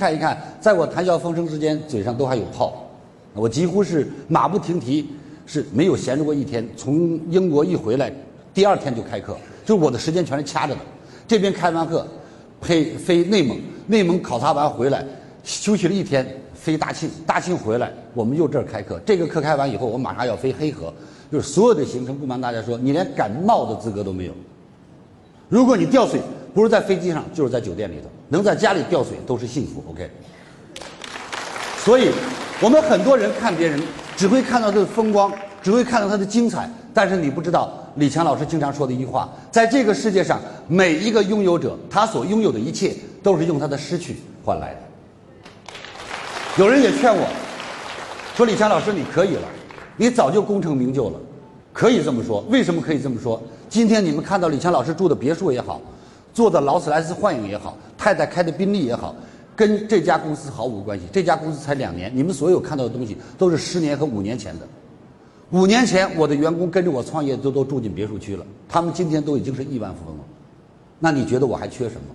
看一看，在我谈笑风生之间，嘴上都还有泡。我几乎是马不停蹄，是没有闲着过一天。从英国一回来，第二天就开课，就我的时间全是掐着的。这边开完课，飞飞内蒙，内蒙考察完回来，休息了一天，飞大庆，大庆回来，我们又这儿开课。这个课开完以后，我马上要飞黑河，就是所有的行程，不瞒大家说，你连感冒的资格都没有。如果你掉水，不是在飞机上，就是在酒店里头，能在家里吊水都是幸福。OK。所以。我们很多人看别人，只会看到他的风光，只会看到他的精彩，但是你不知道李强老师经常说的一句话：在这个世界上，每一个拥有者，他所拥有的一切，都是用他的失去换来的。有人也劝我，说李强老师你可以了，你早就功成名就了，可以这么说。为什么可以这么说？今天你们看到李强老师住的别墅也好，坐的劳斯莱斯幻影也好，太太开的宾利也好。跟这家公司毫无关系，这家公司才两年，你们所有看到的东西都是十年和五年前的。五年前我的员工跟着我创业都都住进别墅区了，他们今天都已经是亿万富翁了。那你觉得我还缺什么？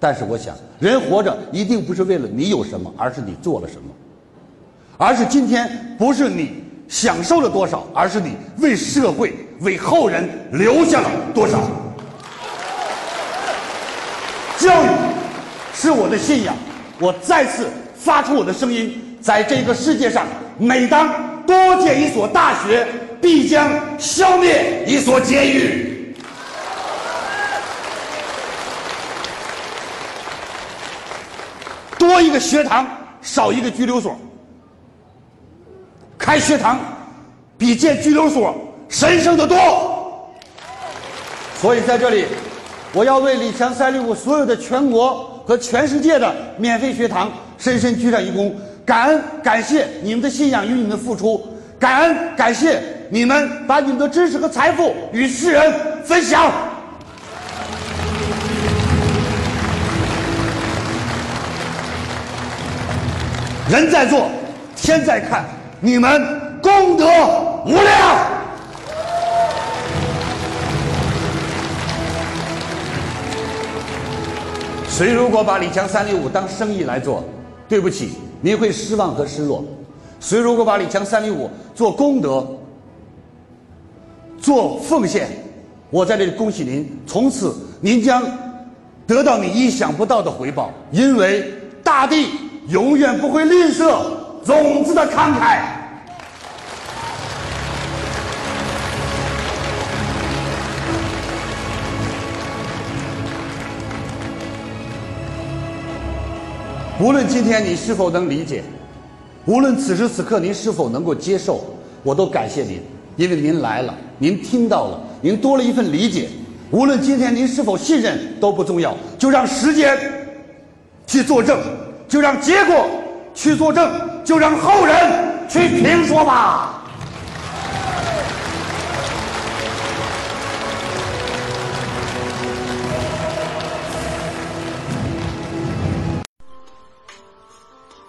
但是我想，人活着一定不是为了你有什么，而是你做了什么，而是今天不是你享受了多少，而是你为社会、为后人留下了多少。教育是我的信仰。我再次发出我的声音，在这个世界上，每当多建一所大学，必将消灭一所监狱。多一个学堂，少一个拘留所。开学堂比建拘留所神圣的多。所以在这里，我要为李强三六五所有的全国。和全世界的免费学堂深深鞠上一躬，感恩感谢你们的信仰与你们的付出，感恩感谢你们把你们的知识和财富与世人分享。人在做，天在看，你们功德无量。谁如果把李强三六五当生意来做，对不起，您会失望和失落。谁如果把李强三六五做功德、做奉献，我在这里恭喜您，从此您将得到你意想不到的回报，因为大地永远不会吝啬种子的慷慨。无论今天你是否能理解，无论此时此刻您是否能够接受，我都感谢您，因为您来了，您听到了，您多了一份理解。无论今天您是否信任都不重要，就让时间去作证，就让结果去作证，就让后人去评说吧。